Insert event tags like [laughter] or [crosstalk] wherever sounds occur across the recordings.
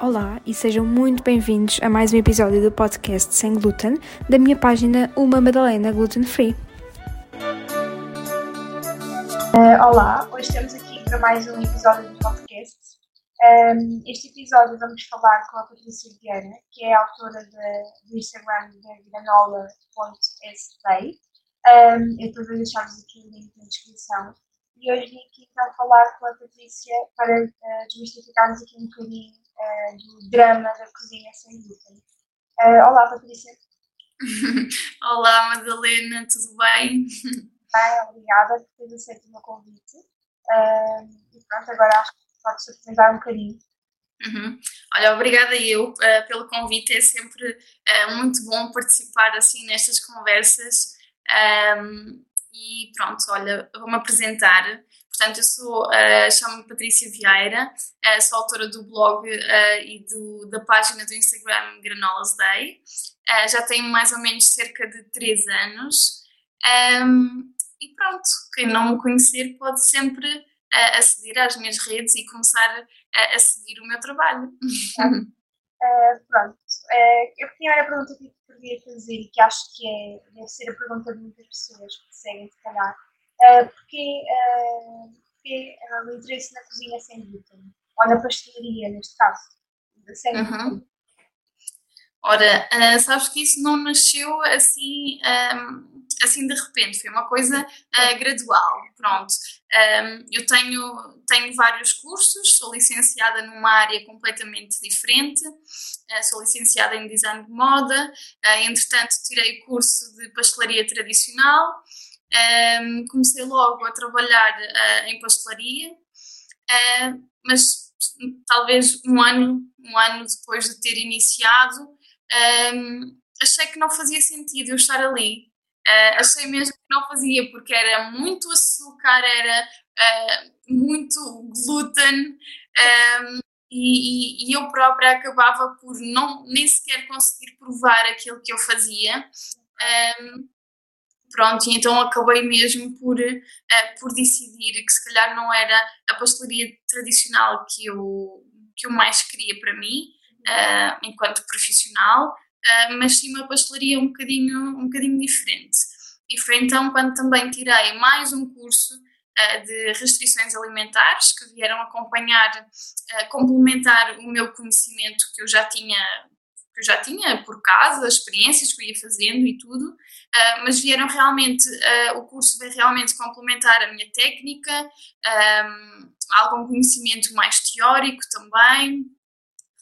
Olá e sejam muito bem-vindos a mais um episódio do podcast Sem Glúten da minha página Uma Madalena Gluten Free. Uh, olá, hoje estamos aqui para mais um episódio do podcast. Um, este episódio vamos falar com a Patrícia Vieira, que é autora do Instagram da granola.sday. Um, eu também deixar-vos aqui o link na descrição. E hoje vim aqui para falar com a Patrícia para uh, desmistificarmos aqui um bocadinho uh, do drama da cozinha sem glúten. Uh, olá, Patrícia. [laughs] olá, Madalena, tudo bem? Bem, obrigada por teres aceito o meu convite. E pronto, agora acho que podes apresentar um bocadinho. Uhum. Olha, obrigada eu pelo convite, é sempre muito bom participar assim nestas conversas. Um, e pronto, olha, vou-me apresentar. Portanto, eu sou, uh, chamo-me Patrícia Vieira, uh, sou autora do blog uh, e do, da página do Instagram Granolas Day. Já tenho mais ou menos cerca de 3 anos. Um, e pronto, quem não me conhecer pode sempre aceder às minhas redes e começar a, a seguir o meu trabalho. [laughs] pronto, eu tinha a pergunta que queria fazer e que acho que é, deve ser a pergunta de muitas pessoas que seguem, se calhar uh, porque, uh, porque uh, o interesse na cozinha sem glúten, ou na pastelaria, neste caso, sem. Uhum. Ora, uh, sabes que isso não nasceu assim, um, assim de repente, foi uma coisa uh, gradual. Pronto, um, eu tenho, tenho vários cursos, sou licenciada numa área completamente diferente, uh, sou licenciada em design de moda, entretanto, tirei o curso de pastelaria tradicional um, comecei logo a trabalhar uh, em pastelaria, uh, mas talvez um ano, um ano depois de ter iniciado, um, achei que não fazia sentido eu estar ali. Uh, achei mesmo que não fazia, porque era muito açúcar, era muito glúten. Um, e, e, eu própria acabava por não nem sequer conseguir provar aquilo que eu fazia. Um, Pronto, então acabei mesmo por, uh, por decidir que se calhar não era a pastelaria tradicional que eu, que eu mais queria para mim, uh, enquanto profissional, uh, mas sim uma pastelaria um bocadinho, um bocadinho diferente. E foi então quando também tirei mais um curso de restrições alimentares que vieram acompanhar, complementar o meu conhecimento que eu já tinha que eu já tinha por casa, experiências que eu ia fazendo e tudo, uh, mas vieram realmente, uh, o curso veio realmente complementar a minha técnica, um, algum conhecimento mais teórico também,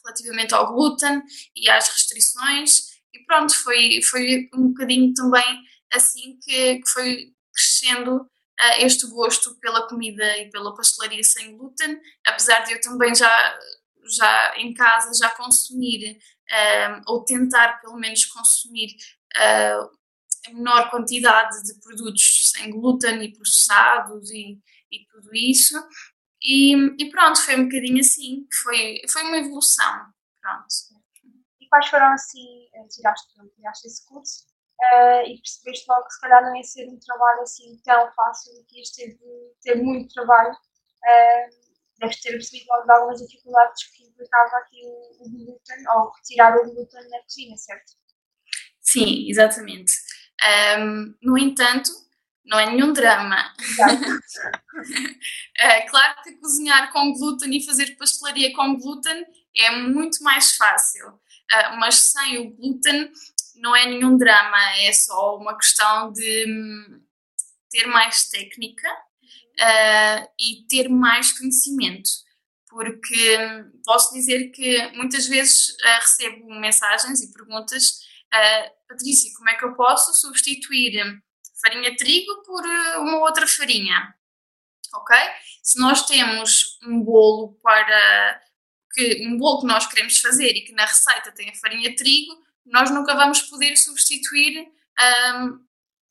relativamente ao glúten e às restrições, e pronto, foi, foi um bocadinho também assim que, que foi crescendo uh, este gosto pela comida e pela pastelaria sem glúten, apesar de eu também já já em casa já consumir um, ou tentar pelo menos consumir uh, a menor quantidade de produtos sem glúten e processados e, e tudo isso. E, e, pronto, foi um bocadinho assim, foi, foi uma evolução. Pronto. E quais foram assim, eh, tiraste, tiraste esse curso uh, e percebeste logo que se calhar não ia ser um trabalho assim tão fácil e que ias ter, ter muito trabalho. Uh, deves ter percebido logo de algumas dificuldades que implicava aqui o, glúten ou retirada do glúten na cozinha, certo? Sim, exatamente. Um, no entanto, não é nenhum drama. é, [laughs] claro que cozinhar com glúten e fazer pastelaria com glúten é muito mais fácil, uh, mas sem o glúten não é nenhum drama, é só uma questão de hum, ter mais técnica uh, e ter mais conhecimento. Porque hum, posso dizer que muitas vezes recebo mensagens e perguntas, Patrícia, como é que eu posso substituir farinha de trigo por uma outra farinha? Ok? Se nós temos um bolo para que um bolo que nós queremos fazer e que na receita tem a farinha de trigo, nós nunca vamos poder substituir um,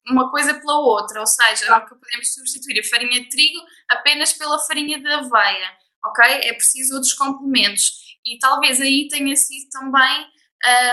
uma coisa pela outra, ou seja, nunca podemos substituir a farinha de trigo apenas pela farinha de aveia, ok? É preciso outros complementos. E talvez aí tenha sido também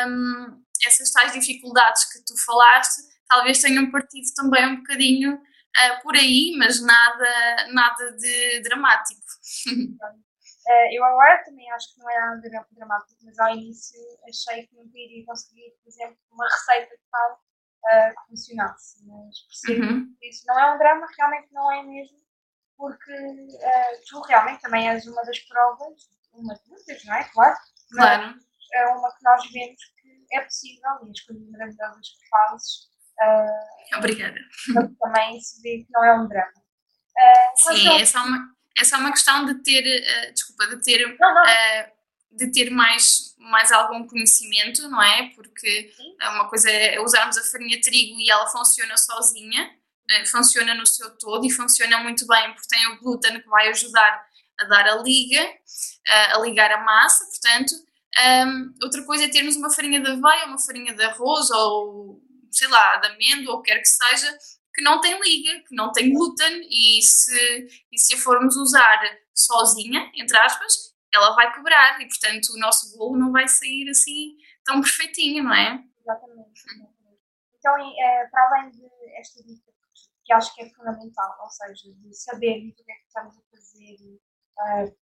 um, essas tais dificuldades que tu falaste, talvez tenham partido também um bocadinho uh, por aí, mas nada, nada de dramático. Uh, [laughs] eu agora também acho que não é nada dramático, mas ao início achei que nunca iria conseguir, por exemplo, uma receita de tal uh, que funcionasse. Mas percebo uhum. que isso não é um drama, realmente não é mesmo, porque uh, tu realmente também és uma das provas, uma de muitas, não é? Claro. Claro. Mas é uma que nós vemos que é possível e as coisas maravilhosas que fazes. Obrigada. Também se vê que não é um drama. Sim, é só uma é só uma questão de ter, uh, desculpa, de ter, uh, de ter mais, mais algum conhecimento, não é? Porque é uma coisa é usarmos a farinha de trigo e ela funciona sozinha, uh, funciona no seu todo e funciona muito bem porque tem o glúten que vai ajudar a dar a liga, a ligar a massa, portanto. Um, outra coisa é termos uma farinha de aveia, uma farinha de arroz ou, sei lá, de amêndoa ou o que quer que seja, que não tem liga, que não tem glúten e se, e se a formos usar sozinha, entre aspas, ela vai quebrar e, portanto, o nosso bolo não vai sair assim tão perfeitinho, não é? Exatamente. Então, é, para além de esta dica, que acho que é fundamental, ou seja, de saber o que é que estamos a fazer, uh,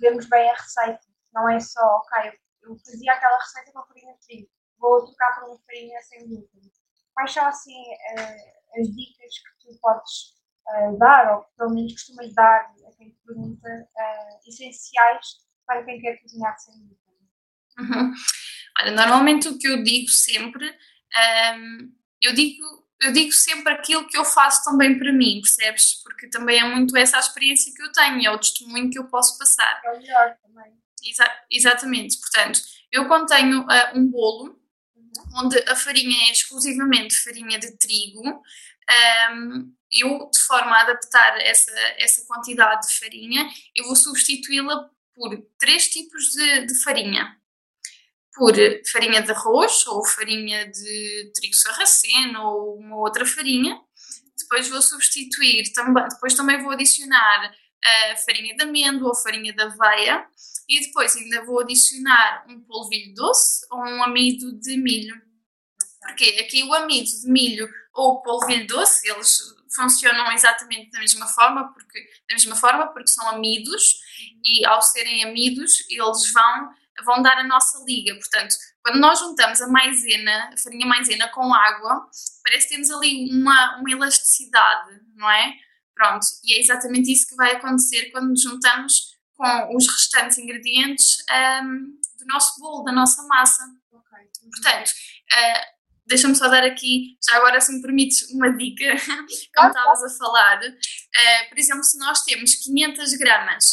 vermos bem a receita, não é só, ok, eu fazia aquela receita com farinha de trigo, vou trocar por uma farinha sem glúten. Quais são, assim, uh, as dicas que tu podes uh, dar, ou que pelo menos costumas dar a quem te pergunta, uh, essenciais para quem quer cozinhar sem glúten? Uhum. Olha, normalmente o que eu digo sempre, um, ehm, eu digo eu digo sempre aquilo que eu faço também para mim, percebes? Porque também é muito essa a experiência que eu tenho, é o testemunho que eu posso passar. É o melhor também. Exa exatamente, portanto, eu quando tenho uh, um bolo, onde a farinha é exclusivamente farinha de trigo, um, eu, de forma a adaptar essa, essa quantidade de farinha, eu vou substituí-la por três tipos de, de, farinha. Por farinha de arroz, ou farinha de trigo sarraceno, ou uma outra farinha. Depois vou substituir, também, depois também vou adicionar a farinha de amêndoa ou farinha de aveia e depois ainda vou adicionar um polvilho doce ou um amido de milho. Porque aqui o amido de milho ou o polvilho doce, eles funcionam exatamente da mesma forma, porque, da mesma forma, porque são amidos e ao serem amidos eles vão, vão dar a nossa liga. Portanto, quando nós juntamos a maisena, a farinha maisena com água, parece que temos ali uma, uma elasticidade, não é? Pronto, e é exatamente isso que vai acontecer quando juntamos com os restantes ingredientes um, do nosso bolo, da nossa massa. Okay. Portanto, uh, deixa-me só dar aqui, já agora se me permites, uma dica, [laughs] como estavas a falar. Uh, por exemplo, se nós temos 500 gramas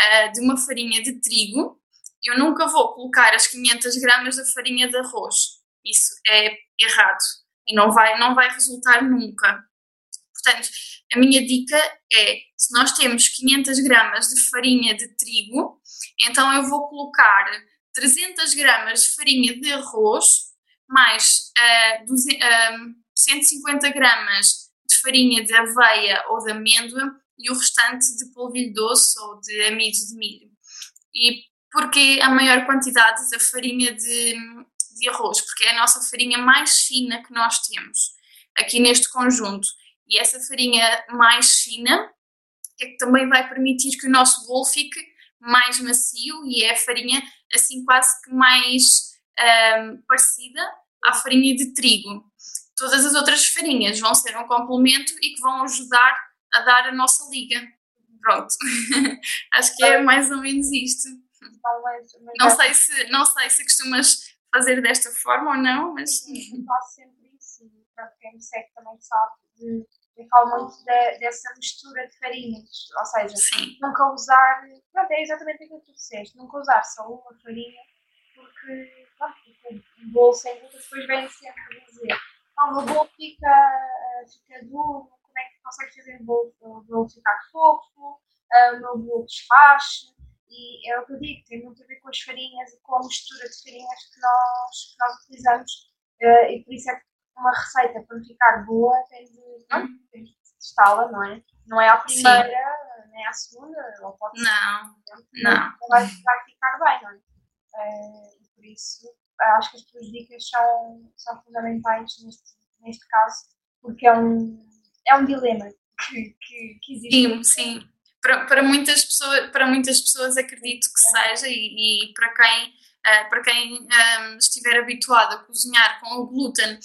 uh, de uma farinha de trigo, eu nunca vou colocar as 500 gramas da farinha de arroz. Isso é errado e não vai, não vai resultar nunca. Portanto, a minha dica é, se nós temos 500 gramas de farinha de trigo, então eu vou colocar 300 gramas de farinha de arroz, mais uh, 200, uh, 150 gramas de farinha de aveia ou de amêndoa e o restante de polvilho doce ou de amido de milho. E porque a maior quantidade da farinha de, de arroz? Porque é a nossa farinha mais fina que nós temos aqui neste conjunto. E essa farinha mais fina é que também vai permitir que o nosso bolo fique mais macio e é a farinha assim quase que mais um, parecida à farinha de trigo. Todas as outras farinhas vão ser um complemento e que vão ajudar a dar a nossa liga. Pronto, [laughs] acho que é mais ou menos isto. Não sei se, não sei se costumas fazer desta forma ou não, mas. Faço sempre isso. Para quem me segue também sabe de eu falo muito de, dessa mistura de farinhas, ou seja, Sim. nunca usar, pronto, é exatamente aquilo que tu disseste, nunca usar só uma farinha, porque, pronto, o bolo sem glúten depois vem sempre dizer, ah, o meu bolo fica, fica duro, como é que consegues fazer o bolo, o bolo ficar fofo, ah, o meu bolo desfaz, e é o que eu digo, tem muito a ver com as farinhas e com a mistura de farinhas que nós, que nós utilizamos, uh, e por isso é que uma receita para ficar boa tem de, hum. tem de testá-la, não é? Não é a primeira, Sim. nem a segunda, ou pode não, não. Vai, vai ficar bem, não é? Uh, por isso, acho que as tuas dicas são, são fundamentais neste, neste caso porque é um, é um dilema que, que, que existe. Sim, sim. Para, para, muitas pessoas, para muitas pessoas acredito que seja e, e para quem, uh, para quem um, estiver habituado a cozinhar com o glúten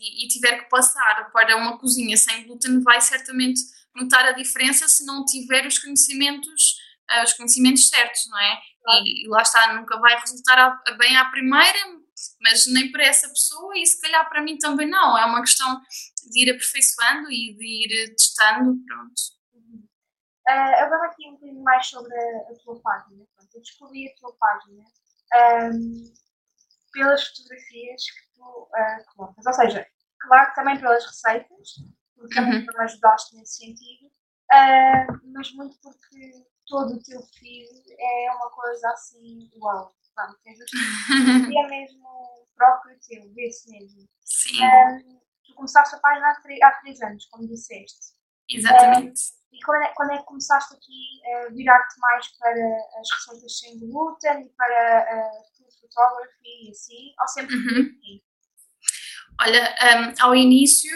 e, e tiver que passar para uma cozinha sem glúten vai certamente notar a diferença se não tiver os conhecimentos uh, os conhecimentos certos, não é? E, e, lá está, nunca vai resultar a, a bem à primeira, mas nem para essa pessoa e se calhar para mim também não. É uma questão de ir aperfeiçoando e de ir testando, pronto. Uh, agora aqui um bocadinho mais sobre a, a tua página. Pronto, eu descobri a tua página um, pelas fotografias que uh, colocas. Ou seja, claro que também pelas receitas, porque também uhum. me ajudaste nesse sentido, uh, mas muito porque todo o teu feed é uma coisa assim, uau, pronto, é [laughs] é mesmo próprio teu, vê-se mesmo. Sim. Um, tu começaste a página há, três, há três anos, como disseste. Exatamente. Um, e quando é, quando é que começaste aqui a virar-te mais para as receitas sem glúten e para a food photography e assim, ou sempre uhum. Olha, um, ao início,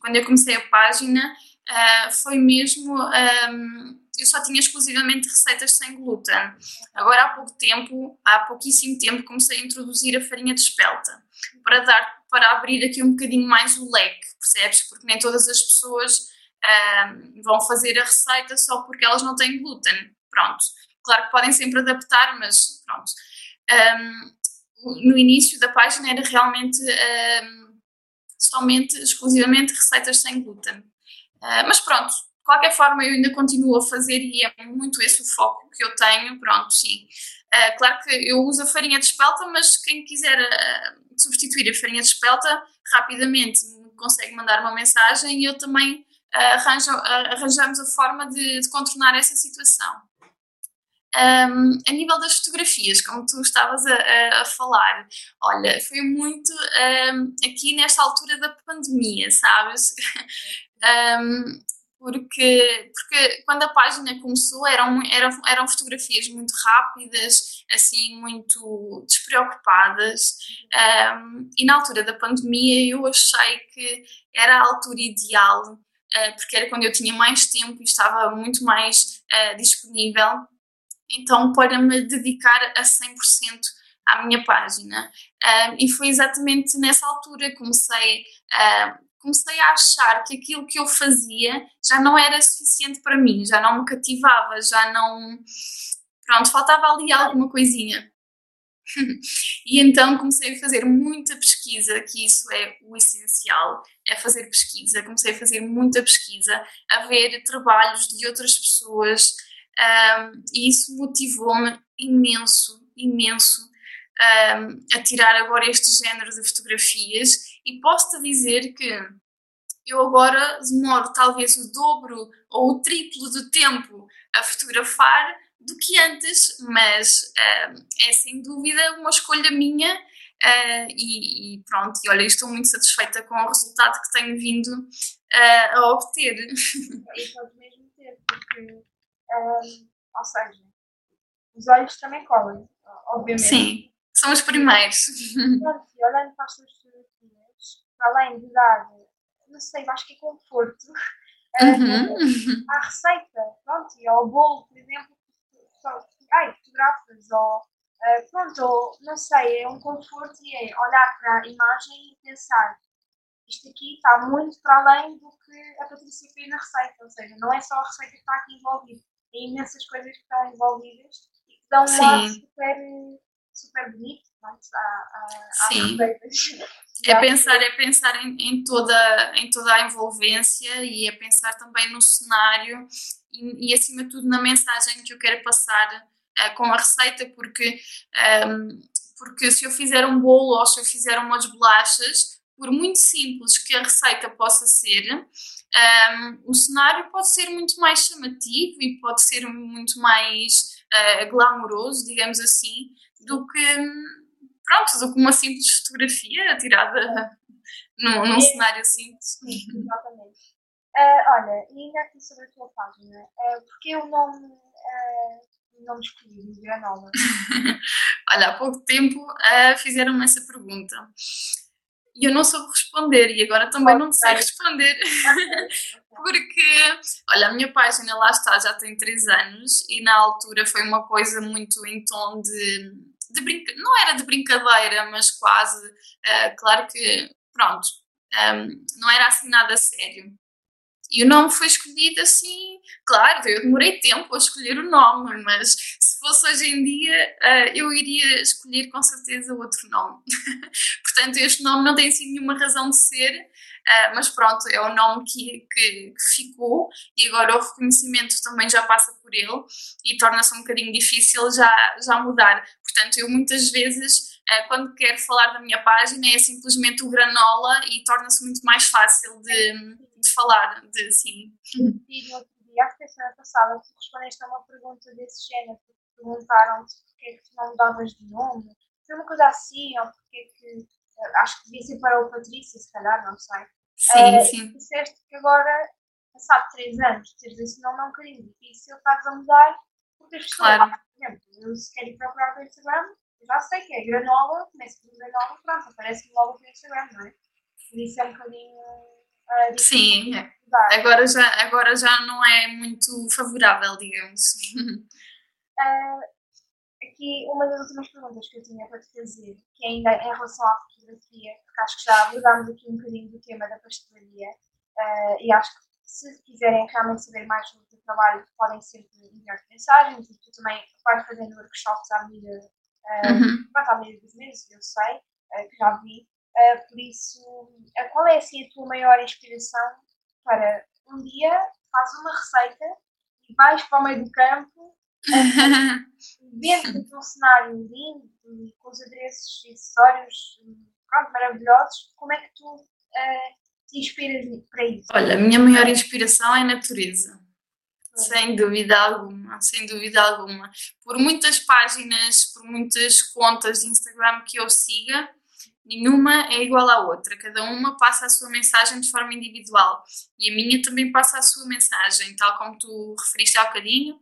quando eu comecei a página, uh, foi mesmo um, eu só tinha exclusivamente receitas sem glúten. Agora, há pouco tempo, há pouquíssimo tempo, comecei a introduzir a farinha de espelta para dar, para abrir aqui um bocadinho mais o leque, percebes? Porque nem todas as pessoas um, vão fazer a receita só porque elas não têm glúten. Pronto. Claro que podem sempre adaptar, mas pronto. Um, no início da página era realmente um, somente, exclusivamente receitas sem glúten. Uh, mas pronto, qualquer forma, eu ainda continuo a fazer e é muito esse o foco que eu tenho. Pronto, sim. Uh, claro que eu uso a farinha de espelta, mas quem quiser uh, substituir a farinha de espelta, rapidamente consegue mandar uma mensagem e eu também arranjo, arranjamos a forma de, de contornar essa situação. Um, a nível das fotografias, como tu estavas a, a, a falar, olha, foi muito um, aqui nesta altura da pandemia, sabes? [laughs] um, porque, porque quando a página começou eram, eram, eram fotografias muito rápidas, assim, muito despreocupadas, um, e na altura da pandemia eu achei que era a altura ideal, uh, porque era quando eu tinha mais tempo e estava muito mais uh, disponível, então para me dedicar a 100% à minha página. E foi exatamente nessa altura que comecei comecei a achar que aquilo que eu fazia já não era suficiente para mim, já não me cativava, já não. Pronto, faltava ali alguma coisinha. [laughs] e então comecei a fazer muita pesquisa, que isso é o essencial, é fazer pesquisa. Comecei a fazer muita pesquisa, a ver trabalhos de outras pessoas, um, e isso motivou-me imenso, imenso um, a tirar agora este género de fotografias e posso-te dizer que eu agora demoro talvez o dobro ou o triplo do tempo a fotografar do que antes, mas uh, é sem dúvida uma escolha minha uh, e, e, pronto, e olha, estou muito satisfeita com o resultado que tenho vindo uh, a obter. E [laughs] pode mesmo ter, porque, ou seja, os olhos também colhem, obviamente. Sim, são os primeiros. E olhando para as tuas fotografias, além de dar não sei, acho que é conforto. Uhum. Uh, à receita, pronto, e ao bolo, por exemplo, ai, fotografas, ou uh, pronto, ou, não sei, é um conforto e é olhar para a imagem e pensar isto aqui está muito para além do que a Patrícia fez na receita, ou seja, não é só a receita que está aqui envolvida, é imensas coisas que estão envolvidas e que dão um lado super, super bonito pronto, à, à, receitas. É pensar, é pensar em, em, toda, em toda a envolvência e é pensar também no cenário e, e acima de tudo na mensagem que eu quero passar uh, com a receita, porque, um, ehm, porque se eu fizer um bolo ou se eu fizer umas bolachas, por muito simples que a receita possa ser, um, o cenário pode ser muito mais chamativo e pode ser muito mais uh, glamouroso, digamos assim, do que pronto, do que uma simples fotografia tirada [laughs] num, num cenário simples. Exatamente. Uh, olha, e ainda aqui sobre a tua página, uh, porque o nome, uh, nome escolhido, Granola? [laughs] olha, há pouco tempo uh, fizeram-me essa pergunta. E eu não soube responder e agora também não sei responder. [laughs] Porque, olha, a minha página lá está, já tem 3 anos e na altura foi uma coisa muito em tom de, de brinca... não era de brincadeira, mas quase, uh, claro que, pronto, um, ehm, não era assim nada sério. E o nome foi escolhido assim, claro, eu demorei tempo a escolher o nome, mas se fosse hoje em dia, uh, eu iria escolher com certeza outro nome. [laughs] Portanto, este nome não tem assim nenhuma razão de ser, uh, mas pronto, é o nome que, que, que, ficou e agora o reconhecimento também já passa por ele e torna-se um bocadinho difícil já, já mudar. Portanto, eu muitas vezes uh, quando quero falar da minha página é simplesmente o granola e torna-se muito mais fácil de, de falar, de sim. E no outro dia, acho que a semana passada, tu respondeste a uma pergunta desse género, perguntaram-te porque é que tu não mudavas de nome, foi uma coisa assim, ou porque é que, eh, acho que devia ser para o Patrícia, se calhar, não sei. Sim, uh, sim. Disseste que agora, passado três anos, teres esse nome é um bocadinho difícil, estás a mudar, porque as pessoas, claro. por exemplo, eu se quero ir procurar no Instagram, já sei que é granola, começo por granola, pronto, aparece-me logo no Instagram, não é? Por isso é um bocadinho. Uh, Sim, agora já, agora já não é muito favorável, digamos. Uh, aqui, uma das últimas perguntas que eu tinha para te fazer, que é ainda em relação à fotografia, porque acho que já abordámos aqui um bocadinho do tema da pastelaria, uh, e acho que se quiserem realmente saber mais sobre o teu trabalho, podem sempre enviar mensagens e tu também vais fazendo workshops à medida uhum. à medida dos meses, eu sei, uh, que já vi. Uh, por isso, uh, qual é assim, a tua maior inspiração para um dia faz uma receita e vais para o meio do campo [laughs] dentro de um cenário lindo com os adereços e acessórios pronto, maravilhosos, como é que tu uh, te inspiras para isso? Olha, a minha maior inspiração é a natureza. Sem dúvida alguma, sem dúvida alguma. Por muitas páginas, por muitas contas de Instagram que eu siga, nenhuma é igual à outra. Cada uma passa a sua mensagem de forma individual. E a minha também passa a sua mensagem, tal como tu referiste há bocadinho.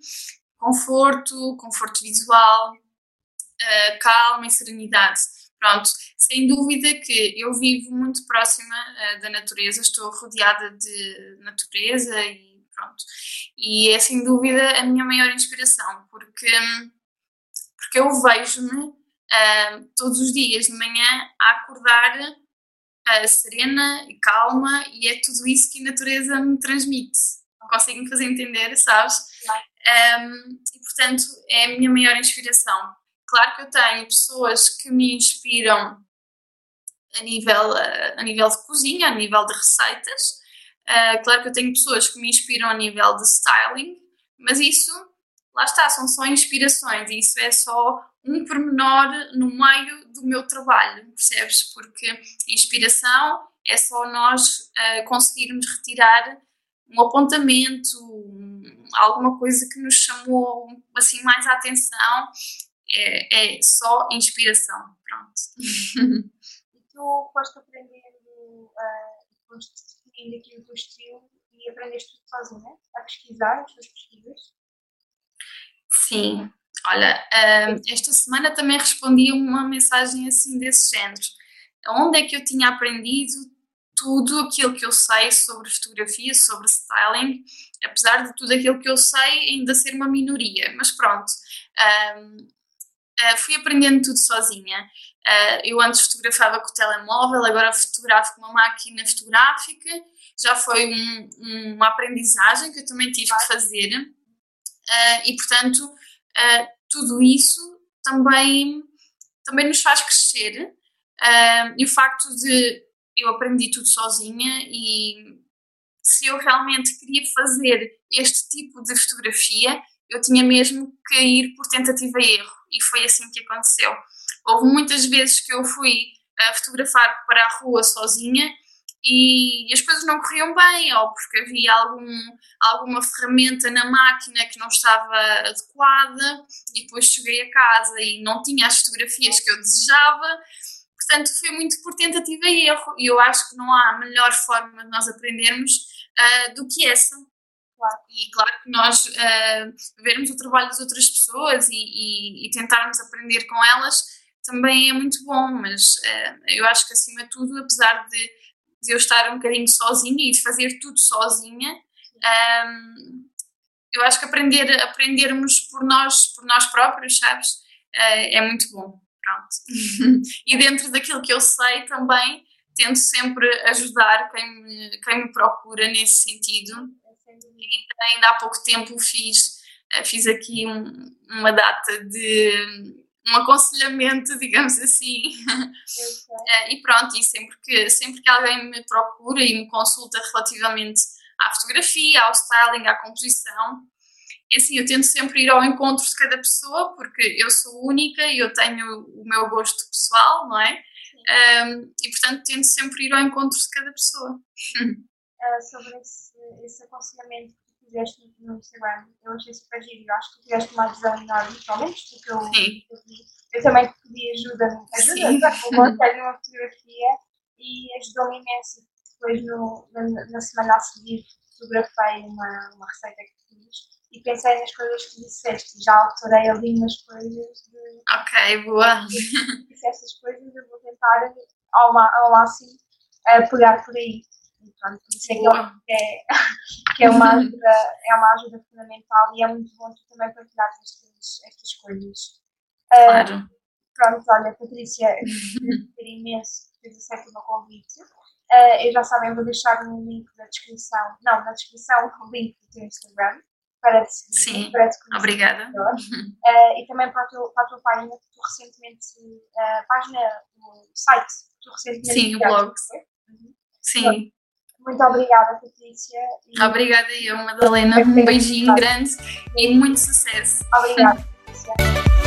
Conforto, conforto visual, uh, calma e serenidade. Pronto, sem dúvida que eu vivo muito próxima uh, da natureza, estou rodeada de natureza e Pronto. E é sem dúvida a minha maior inspiração, porque, porque eu vejo-me uh, todos os dias de manhã a acordar uh, serena e calma, e é tudo isso que a natureza me transmite. Conseguem fazer entender, sabes? Um, e portanto é a minha maior inspiração. Claro que eu tenho pessoas que me inspiram a nível, a nível de cozinha, a nível de receitas, Uh, claro que eu tenho pessoas que me inspiram a nível de styling, mas isso, lá está, são só inspirações e isso é só um pormenor no meio do meu trabalho, percebes? Porque inspiração é só nós uh, conseguirmos retirar um apontamento, um, alguma coisa que nos chamou assim mais a atenção, é, é só inspiração, pronto. [laughs] e tu foste aprendendo, uh, foste definindo aqui o teu estilo e aprendeste tudo sozinha, a pesquisar as tuas pesquisas? Sim, olha, esta semana também respondi uma mensagem assim desse género. Onde é que eu tinha aprendido tudo aquilo que eu sei sobre fotografia, sobre styling, apesar de tudo aquilo que eu sei ainda ser uma minoria, mas pronto, hum, fui aprendendo tudo sozinha. Uh, eu antes fotografava com o telemóvel, agora fotografo com uma máquina fotográfica. Já foi um, uma aprendizagem que eu também tive que fazer. Uh, e, portanto, uh, tudo isso também, também nos faz crescer. e o facto de eu aprendi tudo sozinha e se eu realmente queria fazer este tipo de fotografia, eu tinha mesmo que ir por tentativa e erro. E foi assim que aconteceu. Houve muitas vezes que eu fui a fotografar para a rua sozinha e as coisas não corriam bem, ou porque havia algum, alguma ferramenta na máquina que não estava adequada, e depois cheguei a casa e não tinha as fotografias que eu desejava. Portanto, foi muito por tentativa e erro, e eu acho que não há melhor forma de nós aprendermos uh, do que essa. Claro. E claro que nós uh, vermos o trabalho das outras pessoas e, e, e tentarmos aprender com elas também é muito bom, mas uh, eu acho que acima de tudo, apesar de, de, eu estar um bocadinho sozinha e de fazer tudo sozinha, um, eu acho que aprender, aprendermos por nós, por nós próprios, sabes, uh, é muito bom. Pronto. [laughs] e dentro daquilo que eu sei também, tento sempre ajudar quem me, quem me procura nesse sentido. Ainda, ainda há pouco tempo fiz, eh, fiz aqui um, uma data de um aconselhamento, [laughs] digamos assim. Eh, e pronto, e sempre que, sempre que alguém me procura e me consulta relativamente à fotografia, ao styling, à composição, é assim, eu tento sempre ir ao encontro de cada pessoa, porque eu sou única e eu tenho o meu gosto pessoal, não é? Um, e portanto tento sempre ir ao encontro de cada pessoa. Uh, [laughs] sobre esse, esse aconselhamento que fizeste no Instagram, eu achei super giro. Eu acho que tu tiveste uma adesão enorme, pelo menos porque eu, eu, eu também pedi ajuda, ajuda, por tenho uma fotografia e ajudou-me imenso. Depois, no, na, na semana a seguir, fotografei uma, uma receita que fiz e pensei nas coisas que disseste. Já alterei ali umas coisas. De, ok, boa. [laughs] Disse essas coisas, eu vou tentar ao, ao máximo uh, pegar por aí. Pronto, por isso é que, é, uma ajuda, é uma ajuda fundamental e é muito bom tu também partilhar estas, estas coisas. Uh, claro. Pronto, olha, Patrícia, queria imenso que fez aceito o meu convite. Uh, eu já sabem, vou deixar no link da descrição, não, na descrição o link do teu Instagram para te seguir, Sim, para te conhecer obrigada. Uh, [laughs] e também para a, tua, para a tua página, que tu recentemente, a uh, página, o site, que tu recentemente Sim, o blog. Uhum. Sim. Muito obrigada, Patrícia. E... Obrigada eu, Madalena. Um beijinho grande e muito sucesso. Obrigada, Patrícia.